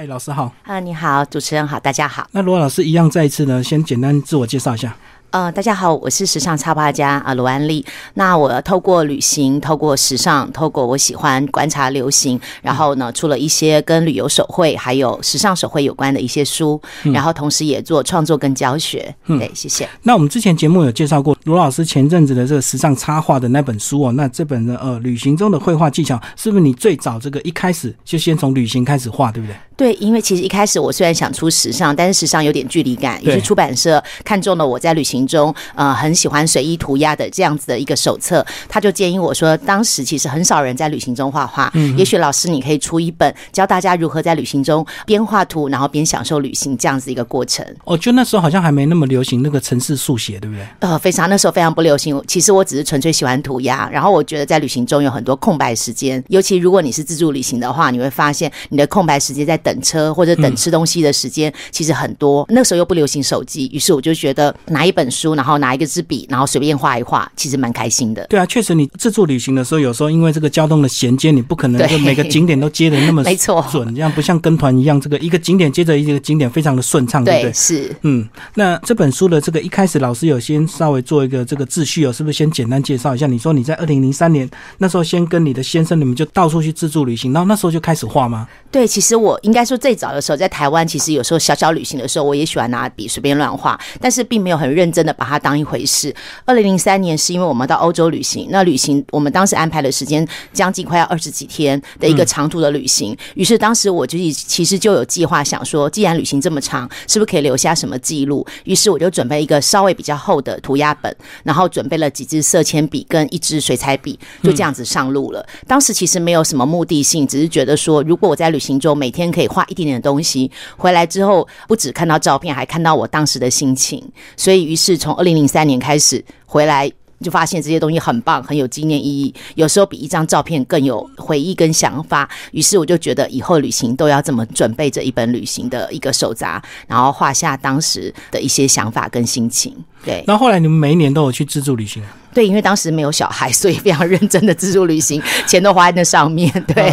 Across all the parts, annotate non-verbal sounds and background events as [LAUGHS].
哎，老师好。啊，你好，主持人好，大家好。那罗老师一样，再一次呢，先简单自我介绍一下。呃，大家好，我是时尚插画家啊，罗安丽。那我透过旅行，透过时尚，透过我喜欢观察流行，然后呢，出了一些跟旅游手绘还有时尚手绘有关的一些书，然后同时也做创作跟教学。对，谢谢。那我们之前节目有介绍过罗老师前阵子的这个时尚插画的那本书哦，那这本的呃旅行中的绘画技巧，是不是你最早这个一开始就先从旅行开始画，对不对？对，因为其实一开始我虽然想出时尚，但是时尚有点距离感，于是出版社看中了我在旅行中呃很喜欢随意涂鸦的这样子的一个手册，他就建议我说，当时其实很少人在旅行中画画，嗯，也许老师你可以出一本教大家如何在旅行中边画图，然后边享受旅行这样子一个过程。哦，就那时候好像还没那么流行那个城市速写，对不对？呃，非常那时候非常不流行。其实我只是纯粹喜欢涂鸦，然后我觉得在旅行中有很多空白时间，尤其如果你是自助旅行的话，你会发现你的空白时间在等车或者等。吃东西的时间其实很多，那时候又不流行手机，于是我就觉得拿一本书，然后拿一个支笔，然后随便画一画，其实蛮开心的。对啊，确实你自助旅行的时候，有时候因为这个交通的衔接，你不可能就每个景点都接的那么 [LAUGHS] 没错准，这样不像跟团一样，这个一个景点接着一个景点非常的顺畅，对不对？是，嗯，那这本书的这个一开始老师有先稍微做一个这个秩序哦，是不是先简单介绍一下？你说你在二零零三年那时候先跟你的先生你们就到处去自助旅行，然后那时候就开始画吗？对，其实我应该说最早的时候在台湾，其实有。有时候小小旅行的时候，我也喜欢拿笔随便乱画，但是并没有很认真的把它当一回事。二零零三年是因为我们到欧洲旅行，那旅行我们当时安排的时间将近快要二十几天的一个长途的旅行，于是当时我就其实就有计划想说，既然旅行这么长，是不是可以留下什么记录？于是我就准备一个稍微比较厚的涂鸦本，然后准备了几支色铅笔跟一支水彩笔，就这样子上路了。当时其实没有什么目的性，只是觉得说，如果我在旅行中每天可以画一点点的东西回来。之后不止看到照片，还看到我当时的心情，所以于是从二零零三年开始回来，就发现这些东西很棒，很有纪念意义。有时候比一张照片更有回忆跟想法。于是我就觉得以后旅行都要这么准备这一本旅行的一个手札，然后画下当时的一些想法跟心情。对。那后来你们每一年都有去自助旅行？对，因为当时没有小孩，所以非常认真的自助旅行，钱都花在那上面。[LAUGHS] 对，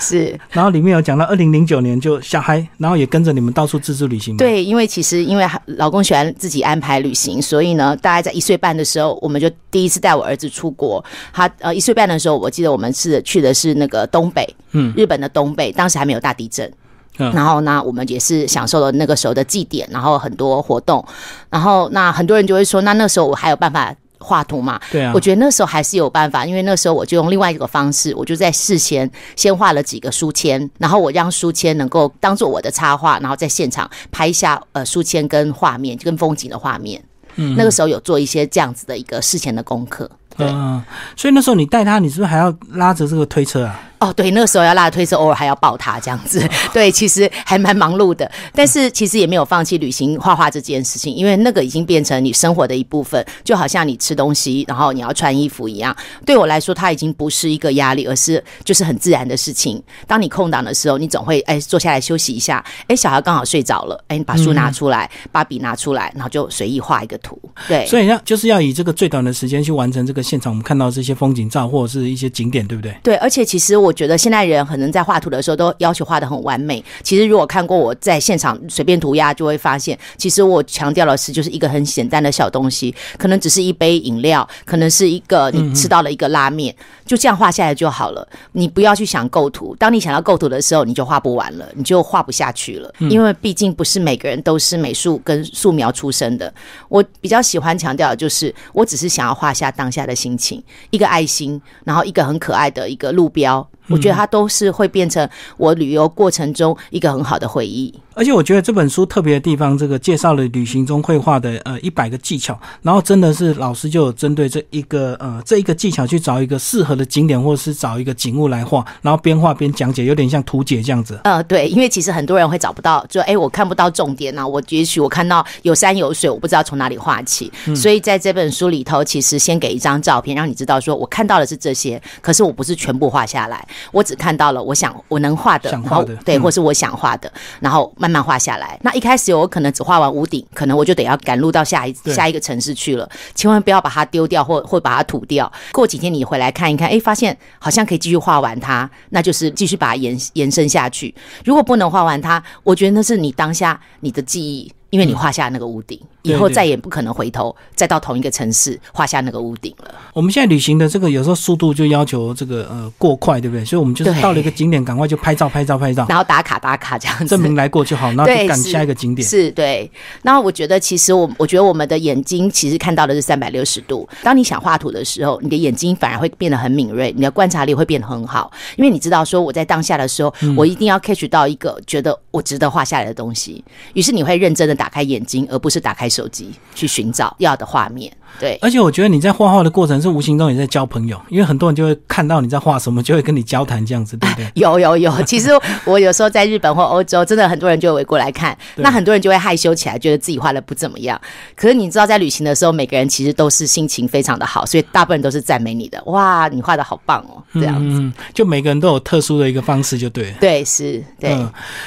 是。然后里面有讲到，二零零九年就小孩，然后也跟着你们到处自助旅行。对，因为其实因为老公喜欢自己安排旅行，所以呢，大概在一岁半的时候，我们就第一次带我儿子出国。他呃一岁半的时候，我记得我们是去的是那个东北，嗯，日本的东北，当时还没有大地震。然后呢，我们也是享受了那个时候的祭典，然后很多活动。然后那很多人就会说，那那时候我还有办法。画图嘛，对啊，我觉得那时候还是有办法，因为那时候我就用另外一个方式，我就在事前先画了几个书签，然后我让书签能够当做我的插画，然后在现场拍下呃书签跟画面跟风景的画面。嗯，那个时候有做一些这样子的一个事前的功课。嗯，所以那时候你带他，你是不是还要拉着这个推车啊？哦，对，那个时候要拉推车，偶尔还要抱他这样子。[LAUGHS] 对，其实还蛮忙碌的，但是其实也没有放弃旅行画画这件事情，因为那个已经变成你生活的一部分，就好像你吃东西，然后你要穿衣服一样。对我来说，它已经不是一个压力，而是就是很自然的事情。当你空档的时候，你总会哎坐下来休息一下。哎，小孩刚好睡着了，哎，你把书拿出来，把笔拿出来，然后就随意画一个图。对，所以要就是要以这个最短的时间去完成这个现场我们看到这些风景照或者是一些景点，对不对？对，而且其实我。我觉得现代人可能在画图的时候都要求画的很完美。其实如果看过我在现场随便涂鸦，就会发现，其实我强调的是就是一个很简单的小东西，可能只是一杯饮料，可能是一个你吃到了一个拉面，就这样画下来就好了。你不要去想构图，当你想要构图的时候，你就画不完了，你就画不下去了。因为毕竟不是每个人都是美术跟素描出身的。我比较喜欢强调的就是，我只是想要画下当下的心情，一个爱心，然后一个很可爱的一个路标。我觉得它都是会变成我旅游过程中一个很好的回忆。而且我觉得这本书特别的地方，这个介绍了旅行中绘画的呃一百个技巧，然后真的是老师就有针对这一个呃这一个技巧去找一个适合的景点，或者是找一个景物来画，然后边画边讲解，有点像图解这样子。呃，对，因为其实很多人会找不到，就哎我看不到重点呢，我也许我看到有山有水，我不知道从哪里画起。所以在这本书里头，其实先给一张照片，让你知道说我看到的是这些，可是我不是全部画下来，我只看到了我想我能画的，想画的，对，或是我想画的，然后慢慢画下来。那一开始我可能只画完屋顶，可能我就得要赶路到下一下一个城市去了。千万不要把它丢掉，或或把它吐掉。过几天你回来看一看，哎，发现好像可以继续画完它，那就是继续把它延延伸下去。如果不能画完它，我觉得那是你当下你的记忆。因为你画下那个屋顶，以后再也不可能回头再到同一个城市画下那个屋顶了。我们现在旅行的这个有时候速度就要求这个呃过快，对不对？所以我们就是到了一个景点，赶快就拍照拍照拍照，然后打卡打卡这样子，证明来过就好，然后就赶下一个景点。是对。那我觉得其实我我觉得我们的眼睛其实看到的是三百六十度。当你想画图的时候，你的眼睛反而会变得很敏锐，你的观察力会变得很好，因为你知道说我在当下的时候，我一定要 catch 到一个觉得我值得画下来的东西，于是你会认真的打开眼睛而。不是打开手机去寻找要的画面。对，而且我觉得你在画画的过程是无形中也在交朋友，因为很多人就会看到你在画什么，就会跟你交谈这样子，对不对？[LAUGHS] 有有有，其实我有时候在日本或欧洲，真的很多人就会围过来看，那很多人就会害羞起来，觉得自己画的不怎么样。可是你知道，在旅行的时候，每个人其实都是心情非常的好，所以大部分人都是赞美你的。哇，你画的好棒哦，这样子，就每个人都有特殊的一个方式，就对。对，是，对。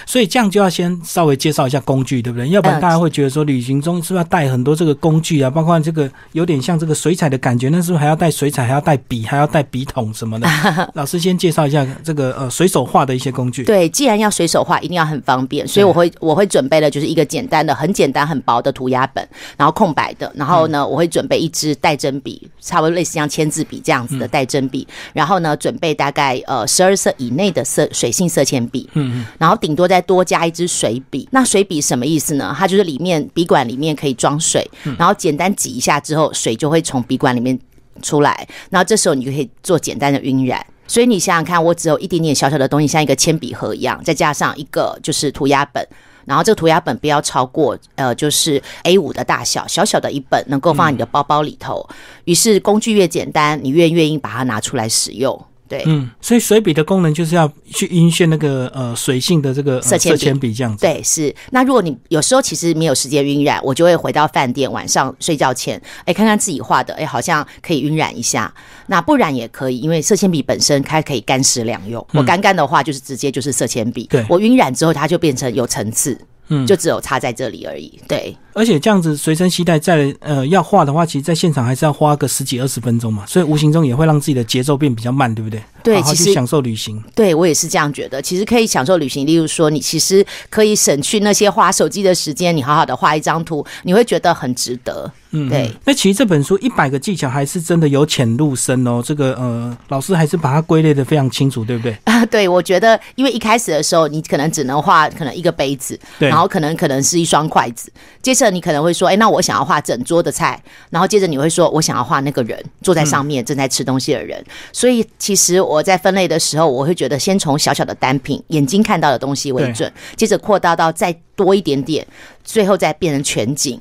所以这样就要先稍微介绍一下工具，对不对？要不然大家会觉得说，旅行中是不是要带很多这个工具啊？包括这个有点像这个水彩的感觉，那是不是还要带水彩，还要带笔，还要带笔筒什么的？[LAUGHS] 老师先介绍一下这个呃随手画的一些工具。对，既然要随手画，一定要很方便，所以我会我会准备的就是一个简单的、很简单、很薄的涂鸦本，然后空白的，然后呢，我会准备一支带针笔，差不多类似像签字笔这样子的带针笔，然后呢，准备大概呃十二色以内的色水性色铅笔，嗯嗯，然后顶多再多加一支水笔。那水笔什么意思呢？它就是里面笔管里面可以装水，然后简单挤一下之后，水就会从笔管里面出来，然后这时候你就可以做简单的晕染。所以你想想看，我只有一点点小小的东西，像一个铅笔盒一样，再加上一个就是涂鸦本，然后这个涂鸦本不要超过呃就是 A 五的大小，小小的一本能够放在你的包包里头。于是工具越简单，你越愿意把它拿出来使用。对，嗯，所以水笔的功能就是要去晕眩那个呃水性的这个色铅笔这样子。对，是。那如果你有时候其实没有时间晕染，我就会回到饭店晚上睡觉前，哎，看看自己画的，哎，好像可以晕染一下。那不染也可以，因为色铅笔本身它可以干湿两用。我干干的话就是直接就是色铅笔，对我晕染之后它就变成有层次，嗯，就只有插在这里而已。对。而且这样子随身携带，在呃要画的话，其实在现场还是要花个十几二十分钟嘛，所以无形中也会让自己的节奏变比较慢，对不对？对，其实享受旅行。对我也是这样觉得，其实可以享受旅行。例如说，你其实可以省去那些花手机的时间，你好好的画一张图，你会觉得很值得。嗯，对。那其实这本书一百个技巧还是真的由浅入深哦。这个呃，老师还是把它归类的非常清楚，对不对？啊，[LAUGHS] 对，我觉得因为一开始的时候，你可能只能画可能一个杯子，然后可能可能是一双筷子，接着你可能会说，哎，那我想要画整桌的菜，然后接着你会说，我想要画那个人坐在上面正在吃东西的人。所以其实我在分类的时候，我会觉得先从小小的单品眼睛看到的东西为准，接着扩大到再多一点点，最后再变成全景。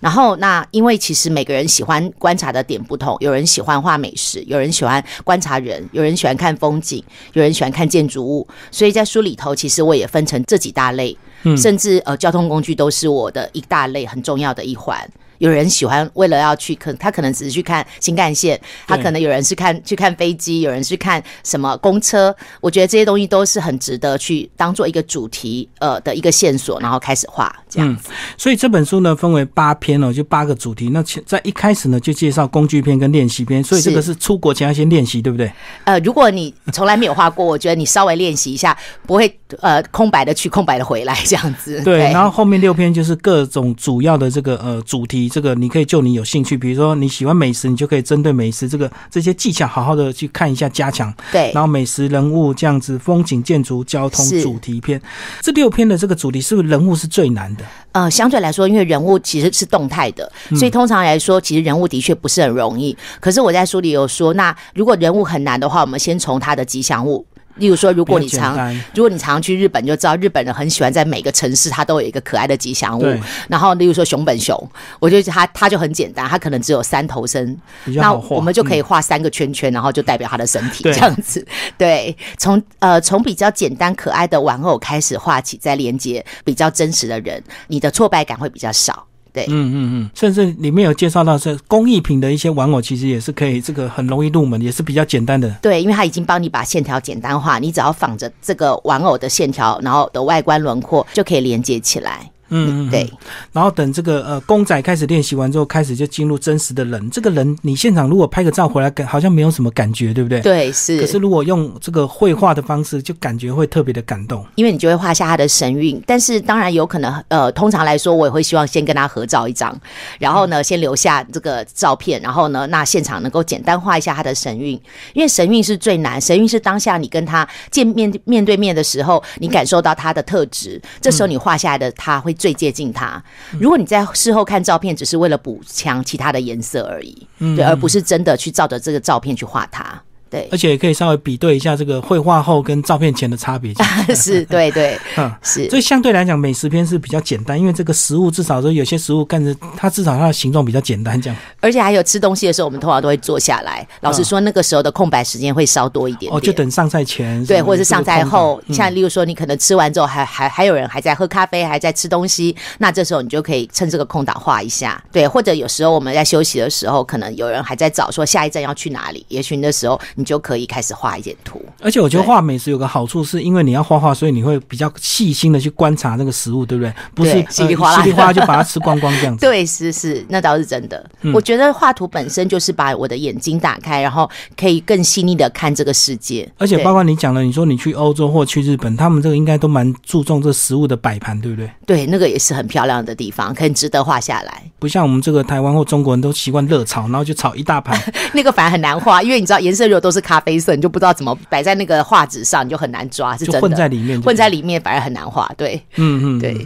然后那因为其实每个人喜欢观察的点不同，有人喜欢画美食，有人喜欢观察人，有人喜欢看风景，有人喜欢看建筑物。所以在书里头，其实我也分成这几大类，甚至呃交通工具都是我的一大类很重要的一环。有人喜欢为了要去，可他可能只是去看新干线，他可能有人是看去看飞机，有人是看什么公车。我觉得这些东西都是很值得去当做一个主题呃的一个线索，然后开始画这样子。所以这本书呢分为八篇哦，就八个主题。那在一开始呢就介绍工具篇跟练习篇，所以这个是出国前要先练习，对不对？呃，如果你从来没有画过，我觉得你稍微练习一下，不会呃空白的去，空白的回来这样子。对，然后后面六篇就是各种主要的这个呃主题。这个你可以就你有兴趣，比如说你喜欢美食，你就可以针对美食这个这些技巧，好好的去看一下，加强。对，然后美食、人物这样子，风景、建筑、交通主题篇，这六篇的这个主题是不是人物是最难的？呃，相对来说，因为人物其实是动态的，所以通常来说，其实人物的确不是很容易。可是我在书里有说，那如果人物很难的话，我们先从他的吉祥物。例如说，如果你常如果你常去日本，就知道日本人很喜欢在每个城市，它都有一个可爱的吉祥物。然后，例如说熊本熊，我觉得它它就很简单，它可能只有三头身，那我们就可以画三个圈圈，然后就代表它的身体这样子。[LAUGHS] 对，从呃从比较简单可爱的玩偶开始画起，再连接比较真实的人，你的挫败感会比较少。对，嗯嗯嗯，甚至里面有介绍到是工艺品的一些玩偶，其实也是可以，这个很容易入门，也是比较简单的。对，因为它已经帮你把线条简单化，你只要仿着这个玩偶的线条，然后的外观轮廓就可以连接起来。嗯，对。然后等这个呃公仔开始练习完之后，开始就进入真实的人。这个人你现场如果拍个照回来，感好像没有什么感觉，对不对？对，是。可是如果用这个绘画的方式，就感觉会特别的感动，因为你就会画下他的神韵。但是当然有可能，呃，通常来说，我也会希望先跟他合照一张，然后呢，先留下这个照片，然后呢，那现场能够简单画一下他的神韵，因为神韵是最难，神韵是当下你跟他见面面对面的时候，你感受到他的特质，这时候你画下来的他会最接近它。如果你在事后看照片，只是为了补强其他的颜色而已，对，而不是真的去照着这个照片去画他。对，而且也可以稍微比对一下这个绘画后跟照片前的差别。[LAUGHS] 是，对对，[LAUGHS] 嗯，是。所以相对来讲，美食片是比较简单，因为这个食物至少说有些食物看着它至少它的形状比较简单，这样。而且还有吃东西的时候，我们通常都会坐下来。老实说，那个时候的空白时间会稍多一点。哦，就等上菜前。对，或者是上菜后。像例如说，你可能吃完之后还还还有人还在喝咖啡，还在吃东西，那这时候你就可以趁这个空档画一下。对，或者有时候我们在休息的时候，可能有人还在找说下一站要去哪里，也许那时候你就可以开始画。一点图，而且我觉得画美食有个好处，是因为你要画画，所以你会比较细心的去观察那个食物，对不对？不是稀里哗啦就把它吃光光这样子。[LAUGHS] 对，是是，那倒是真的。我觉得画图本身就是把我的眼睛打开，然后可以更细腻的看这个世界。而且包括你讲了，你说你去欧洲或去日本，他们这个应该都蛮注重这食物的摆盘，对不对？对，那个也是很漂亮的地方，很值得画下来。不像我们这个台湾或中国人都习惯热炒，然后就炒一大盘，[LAUGHS] 那个反而很难画，因为你知道颜色如果都是咖啡色，你就不知道怎么摆在。那个画纸上你就很难抓，是真的。混在里面，混在里面反而很难画。对，嗯嗯，对。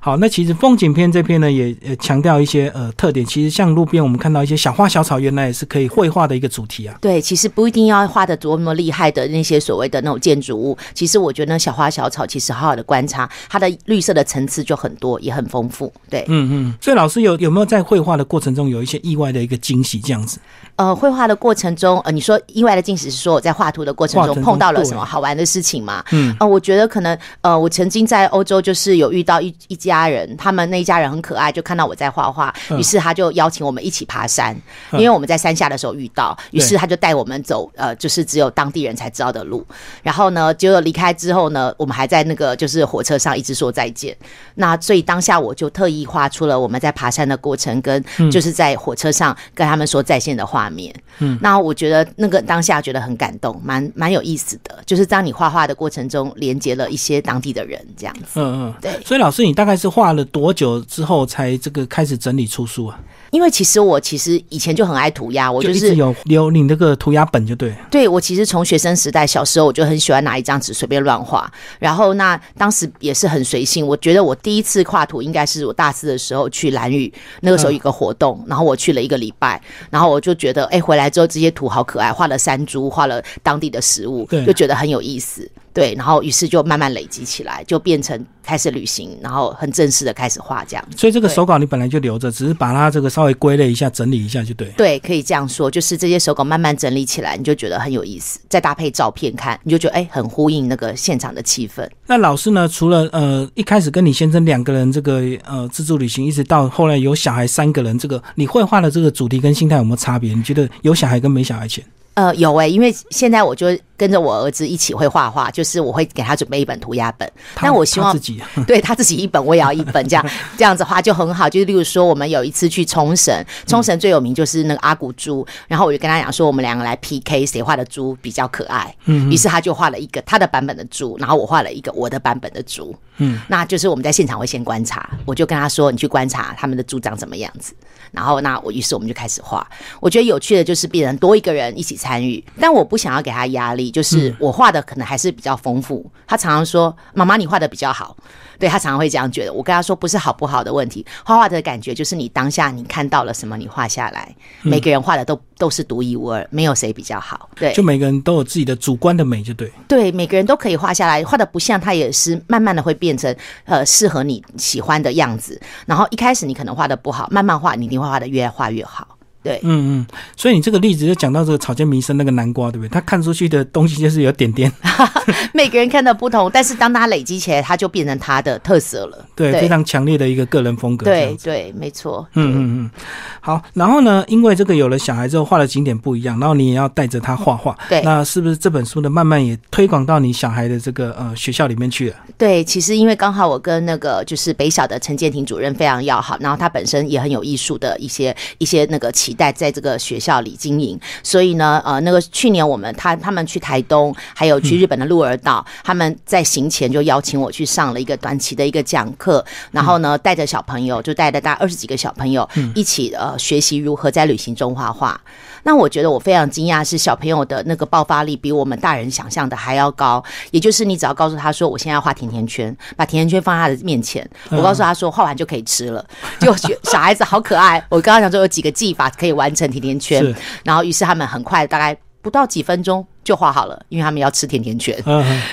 好，那其实风景片这篇呢，也强调一些呃特点。其实像路边我们看到一些小花小草，原来也是可以绘画的一个主题啊。对，其实不一定要画的多么厉害的那些所谓的那种建筑物。其实我觉得小花小草，其实好好的观察它的绿色的层次就很多，也很丰富。对，嗯嗯。所以老师有有没有在绘画的过程中有一些意外的一个惊喜这样子？呃，绘画的过程中，呃，你说意外的惊喜是说我在画图的过程中碰到了什么好玩的事情吗？嗯，呃，我觉得可能，呃，我曾经在欧洲就是有遇到一一家人，他们那一家人很可爱，就看到我在画画，于是他就邀请我们一起爬山，因为我们在山下的时候遇到，于是他就带我们走，呃，就是只有当地人才知道的路。然后呢，结果离开之后呢，我们还在那个就是火车上一直说再见。那所以当下我就特意画出了我们在爬山的过程，跟就是在火车上跟他们说再见的画。面，嗯，那我觉得那个当下觉得很感动，蛮蛮有意思的，就是当你画画的过程中，连接了一些当地的人，这样子，嗯嗯，对。所以老师，你大概是画了多久之后才这个开始整理出书啊？因为其实我其实以前就很爱涂鸦，我就是有有你那个涂鸦本就对。对，我其实从学生时代小时候我就很喜欢拿一张纸随便乱画，然后那当时也是很随性。我觉得我第一次画图应该是我大四的时候去蓝屿，那个时候有个活动，然后我去了一个礼拜，然后我就觉得哎，回来之后这些图好可爱，画了山猪，画了当地的食物，就觉得很有意思。对，然后于是就慢慢累积起来，就变成开始旅行，然后很正式的开始画这样。所以这个手稿你本来就留着，只是把它这个稍微归类一下、整理一下就对。对，可以这样说，就是这些手稿慢慢整理起来，你就觉得很有意思，再搭配照片看，你就觉得哎，很呼应那个现场的气氛。那老师呢？除了呃一开始跟你先生两个人这个呃自助旅行，一直到后来有小孩三个人，这个你绘画的这个主题跟心态有没有差别？你觉得有小孩跟没小孩前？呃，有哎，因为现在我就跟着我儿子一起会画画，就是我会给他准备一本涂鸦本，但我希望自己 [LAUGHS] 对他自己一本，我也要一本，这样 [LAUGHS] 这样子画就很好。就是例如说，我们有一次去冲绳，冲绳最有名就是那个阿古猪，然后我就跟他讲说，我们两个来 PK 谁画的猪比较可爱。嗯，于是他就画了一个他的版本的猪，然后我画了一个我的版本的猪。嗯，那就是我们在现场会先观察，我就跟他说，你去观察他们的猪长什么样子。然后，那我于是我们就开始画。我觉得有趣的就是别人多一个人一起参与，但我不想要给他压力，就是我画的可能还是比较丰富。他常常说：“妈妈，你画的比较好。”对他常常会这样觉得。我跟他说：“不是好不好的问题，画画的感觉就是你当下你看到了什么，你画下来。每个人画的都都是独一无二，没有谁比较好。对，就每个人都有自己的主观的美，就对。对，每个人都可以画下来，画的不像他也是慢慢的会变成呃适合你喜欢的样子。然后一开始你可能画的不好，慢慢画你一定会画的越画越好。对，嗯嗯，所以你这个例子就讲到这个草间弥生那个南瓜，对不对？他看出去的东西就是有点点，[LAUGHS] 每个人看的不同，但是当他累积起来，他就变成他的特色了。对，非常强烈的一个个人风格。对对，没错。嗯嗯嗯，好。然后呢，因为这个有了小孩之后，画的景点不一样，然后你也要带着他画画。对，那是不是这本书呢，慢慢也推广到你小孩的这个呃学校里面去了？对，其实因为刚好我跟那个就是北小的陈建庭主任非常要好，然后他本身也很有艺术的一些一些那个期待，在这个。学校里经营，所以呢，呃，那个去年我们他他们去台东，还有去日本的鹿儿岛，他们在行前就邀请我去上了一个短期的一个讲课，然后呢，带着小朋友，就带着大概二十几个小朋友一起呃学习如何在旅行中画画。那我觉得我非常惊讶，是小朋友的那个爆发力比我们大人想象的还要高。也就是你只要告诉他说，我现在要画甜甜圈，把甜甜圈放在他的面前，我告诉他说，画完就可以吃了，就觉小孩子好可爱。我刚刚讲说有几个技法可以完成甜甜。圈，然后于是他们很快，大概不到几分钟就画好了，因为他们要吃甜甜圈。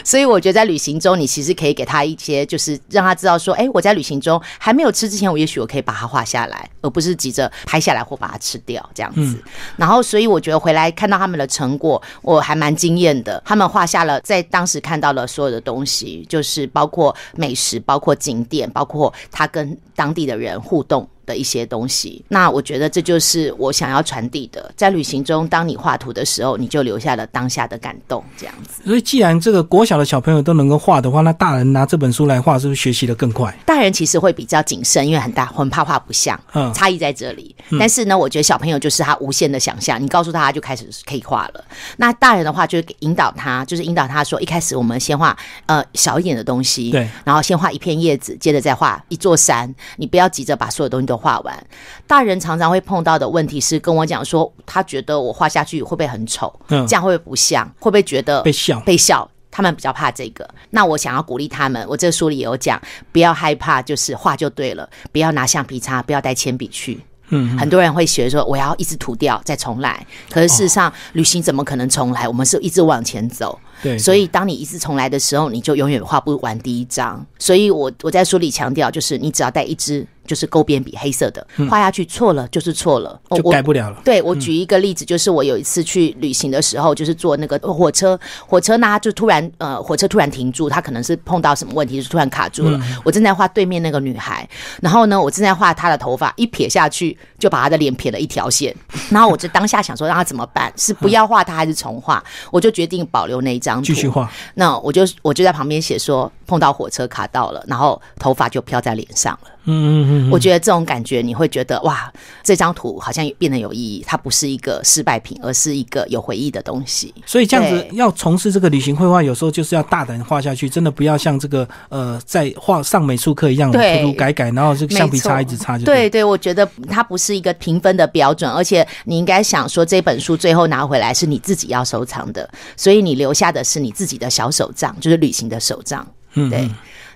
所以我觉得在旅行中，你其实可以给他一些，就是让他知道说，哎，我在旅行中还没有吃之前，我也许我可以把它画下来，而不是急着拍下来或把它吃掉这样子。然后，所以我觉得回来看到他们的成果，我还蛮惊艳的。他们画下了在当时看到了所有的东西，就是包括美食，包括景点，包括他跟当地的人互动。的一些东西，那我觉得这就是我想要传递的。在旅行中，当你画图的时候，你就留下了当下的感动，这样子。所以，既然这个国小的小朋友都能够画的话，那大人拿这本书来画，是不是学习的更快？大人其实会比较谨慎，因为很大，很怕画不像。嗯，差异在这里。但是呢，我觉得小朋友就是他无限的想象，你告诉他，他就开始可以画了。那大人的话，就是引导他，就是引导他说，一开始我们先画呃小一点的东西，对，然后先画一片叶子，接着再画一座山。你不要急着把所有东西都。画完，大人常常会碰到的问题是跟我讲说，他觉得我画下去会不会很丑？嗯，这样会不会不像？会不会觉得被笑？被笑？他们比较怕这个。那我想要鼓励他们，我这个书里也有讲，不要害怕，就是画就对了，不要拿橡皮擦，不要带铅笔去。嗯，很多人会学说我要一直涂掉再重来，可是事实上旅行怎么可能重来？我们是一直往前走。对，所以当你一次重来的时候，你就永远画不完第一张。所以我我在书里强调，就是你只要带一支。就是勾边笔，黑色的画下去错了就是错了，就改不了了。对我举一个例子，就是我有一次去旅行的时候，就是坐那个火车，火车呢就突然呃，火车突然停住，它可能是碰到什么问题，就突然卡住了。我正在画对面那个女孩，然后呢，我正在画她的头发，一撇下去就把她的脸撇了一条线。[LAUGHS] 然后我就当下想说，让她怎么办？是不要画她还是重画？[LAUGHS] 我就决定保留那一张，继续画。那我就我就在旁边写说，碰到火车卡到了，然后头发就飘在脸上了。嗯嗯嗯，我觉得这种感觉你会觉得哇，这张图好像变得有意义，它不是一个失败品，而是一个有回忆的东西。所以这样子要从事这个旅行绘画，有时候就是要大胆画下去，真的不要像这个呃，在画上美术课一样涂涂改改，然后这个橡皮擦一直擦就。对对，我觉得它不是一个评分的标准，而且你应该想说，这本书最后拿回来是你自己要收藏的，所以你留下的是你自己的小手账，就是旅行的手账。嗯，对。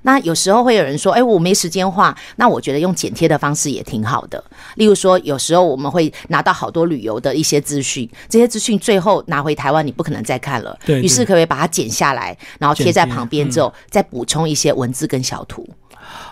那有时候会有人说：“哎，我没时间画。”那我觉得用剪贴的方式也挺好的。例如说，有时候我们会拿到好多旅游的一些资讯，这些资讯最后拿回台湾，你不可能再看了。对。于是，可不可以把它剪下来，然后贴在旁边之后，再补充一些文字跟小图？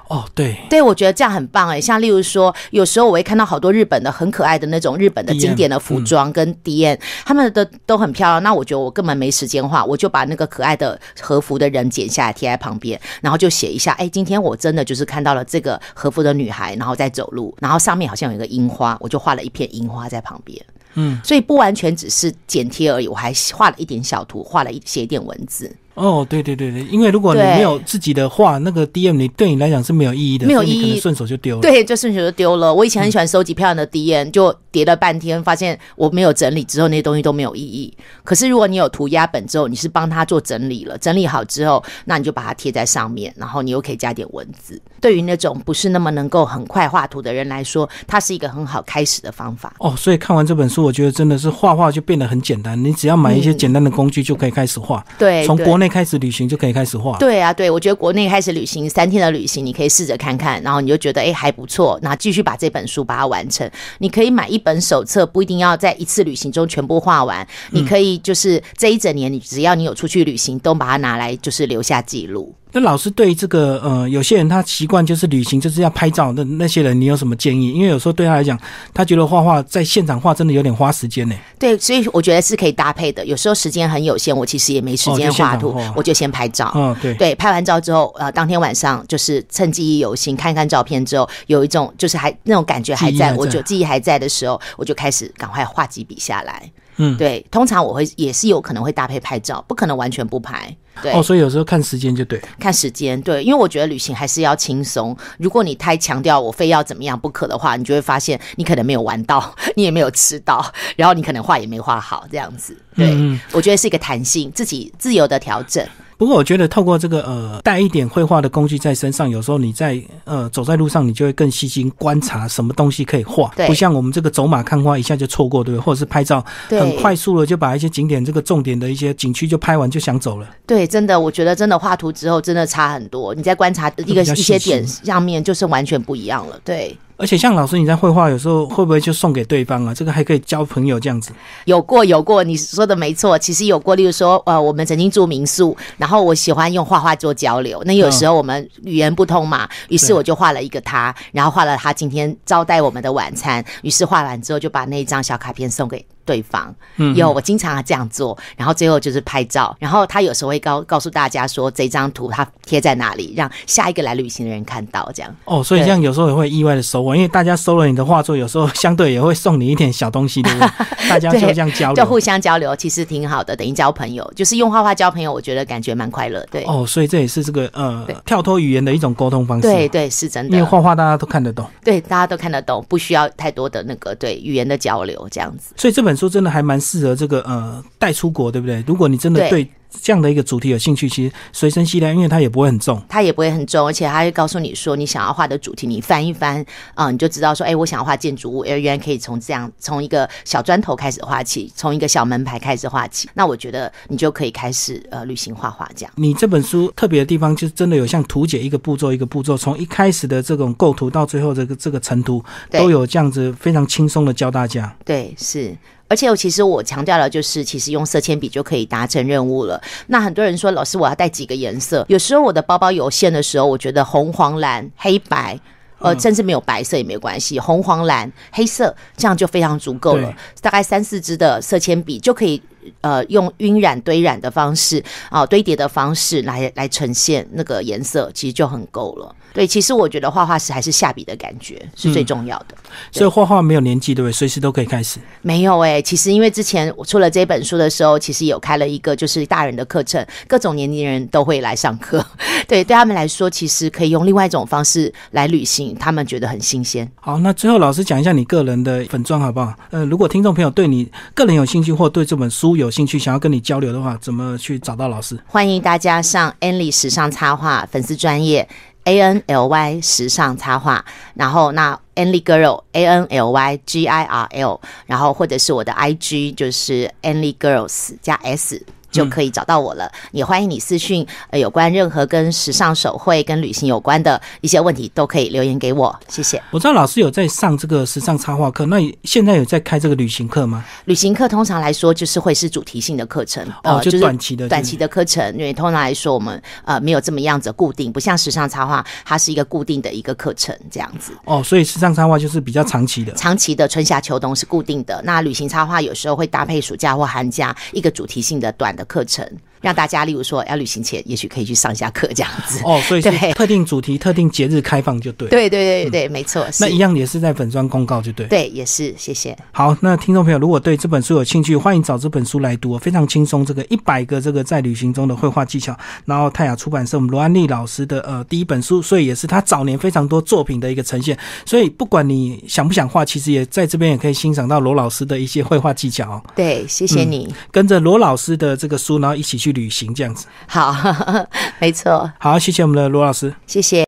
哦，对，对，我觉得这样很棒哎。像例如说，有时候我会看到好多日本的很可爱的那种日本的经典的服装跟 D N，他们的都很漂亮。那我觉得我根本没时间画，我就把那个可爱的和服的人剪下来贴在旁边，然后就写一下，哎，今天我真的就是看到了这个和服的女孩，然后在走路，然后上面好像有一个樱花，我就画了一片樱花在旁边。嗯，所以不完全只是剪贴而已，我还画了一点小图，画了一写一点文字。哦，对对对对，因为如果你没有自己的话，那个 D M 你对你来讲是没有意义的，没有意义，顺手就丢了。对，就顺手就丢了。我以前很喜欢收集漂亮的 D M，就叠了半天，发现我没有整理之后，那些东西都没有意义。可是如果你有涂鸦本之后，你是帮他做整理了，整理好之后，那你就把它贴在上面，然后你又可以加点文字。对于那种不是那么能够很快画图的人来说，它是一个很好开始的方法。哦，所以看完这本书，我觉得真的是画画就变得很简单，你只要买一些简单的工具就可以开始画。对，从国内开始旅行就可以。开始画对啊，对我觉得国内开始旅行三天的旅行，你可以试着看看，然后你就觉得哎还不错，那继续把这本书把它完成。你可以买一本手册，不一定要在一次旅行中全部画完，你可以就是这一整年，你只要你有出去旅行，都把它拿来就是留下记录。那老师对这个呃，有些人他习惯就是旅行就是要拍照，那那些人你有什么建议？因为有时候对他来讲，他觉得画画在现场画真的有点花时间呢。对，所以我觉得是可以搭配的。有时候时间很有限，我其实也没时间画图，我就先拍照。嗯，对对，拍完照之后，呃，当天晚上就是趁记忆犹新，看看照片之后，有一种就是还那种感觉还在，我就记忆还在的时候，我就开始赶快画几笔下来。嗯，对，通常我会也是有可能会搭配拍照，不可能完全不拍。对，哦，所以有时候看时间就对，看时间对，因为我觉得旅行还是要轻松。如果你太强调我非要怎么样不可的话，你就会发现你可能没有玩到，[LAUGHS] 你也没有吃到，然后你可能画也没画好，这样子。对，我觉得是一个弹性，自己自由的调整。不过我觉得透过这个呃带一点绘画的工具在身上，有时候你在呃走在路上，你就会更细心观察什么东西可以画，不像我们这个走马看花一下就错过，对不对？或者是拍照很快速的就把一些景点这个重点的一些景区就拍完就想走了。对，真的，我觉得真的画图之后真的差很多。你在观察一个一些点上面，就是完全不一样了。对。而且像老师你在绘画，有时候会不会就送给对方啊？这个还可以交朋友这样子。有过有过，你说的没错，其实有过。例如说，呃，我们曾经住民宿，然后我喜欢用画画做交流。那有时候我们语言不通嘛，于是我就画了一个他，然后画了他今天招待我们的晚餐。于是画完之后，就把那一张小卡片送给。对方嗯有，我经常这样做，然后最后就是拍照，然后他有时候会告告诉大家说这张图他贴在哪里，让下一个来旅行的人看到，这样。哦，所以这样有时候也会意外的收获，因为大家收了你的画作，有时候相对也会送你一点小东西，对不对？[LAUGHS] 大家就这样交流，就互相交流，其实挺好的，等于交朋友，就是用画画交朋友，我觉得感觉蛮快乐。对，哦，所以这也是这个呃跳脱语言的一种沟通方式。对对，是真的，因为画画大家都看得懂，对，大家都看得懂，不需要太多的那个对语言的交流，这样子。所以这本书真的还蛮适。合这个呃带出国对不对？如果你真的对这样的一个主题有兴趣，其实随身携带，因为它也不会很重，它也不会很重，而且它会告诉你说你想要画的主题，你翻一翻啊，你就知道说，哎，我想要画建筑物，原来可以从这样从一个小砖头开始画起，从一个小门牌开始画起，那我觉得你就可以开始呃旅行画画这样。你这本书特别的地方，就是真的有像图解一个步骤一个步骤，从一开始的这种构图到最后这个这个成图，都有这样子非常轻松的教大家。对，是。而且我其实我强调了，就是其实用色铅笔就可以达成任务了。那很多人说，老师我要带几个颜色？有时候我的包包有限的时候，我觉得红、黄、蓝、黑白，呃，甚至没有白色也没有关系，红、黄、蓝、黑色这样就非常足够了。大概三四支的色铅笔就可以。呃，用晕染堆染的方式啊，堆叠的方式来来呈现那个颜色，其实就很够了。对，其实我觉得画画是还是下笔的感觉是最重要的。所以画画没有年纪，对不对？随时都可以开始。没有哎，其实因为之前我出了这本书的时候，其实有开了一个就是大人的课程，各种年龄人都会来上课。[LAUGHS] 对，对他们来说，其实可以用另外一种方式来旅行，他们觉得很新鲜。好，那最后老师讲一下你个人的粉妆好不好？呃，如果听众朋友对你个人有兴趣，或对这本书有兴趣，想要跟你交流的话，怎么去找到老师？欢迎大家上 Anly 时尚插画粉丝专业 A N L Y 时尚插画，然后那 Anly Girl A N L Y G I R L，然后或者是我的 I G 就是 Anly Girls 加 S。就可以找到我了。也欢迎你私讯，呃，有关任何跟时尚手绘、跟旅行有关的一些问题，都可以留言给我。谢谢。我知道老师有在上这个时尚插画课，那现在有在开这个旅行课吗？旅行课通常来说就是会是主题性的课程，哦，就短期的短期的课程。因为通常来说，我们呃没有这么样子固定，不像时尚插画，它是一个固定的一个课程这样子。哦，所以时尚插画就是比较长期的，长期的春夏秋冬是固定的。那旅行插画有时候会搭配暑假或寒假一个主题性的短的课程。让大家，例如说要旅行前，也许可以去上一下课这样子。哦，所以是特定主题、特定节日开放就对。对对对对，没错。那一样也是在粉砖公告就对。对，也是，谢谢。好，那听众朋友如果对这本书有兴趣，欢迎找这本书来读，非常轻松。这个一百个这个在旅行中的绘画技巧，然后泰雅出版社我们罗安丽老师的呃第一本书，所以也是他早年非常多作品的一个呈现。所以不管你想不想画，其实也在这边也可以欣赏到罗老师的一些绘画技巧。对，谢谢你。跟着罗老师的这个书，然后一起去旅行这样子。好，[LAUGHS] 没错。好，谢谢我们的罗老师，谢谢。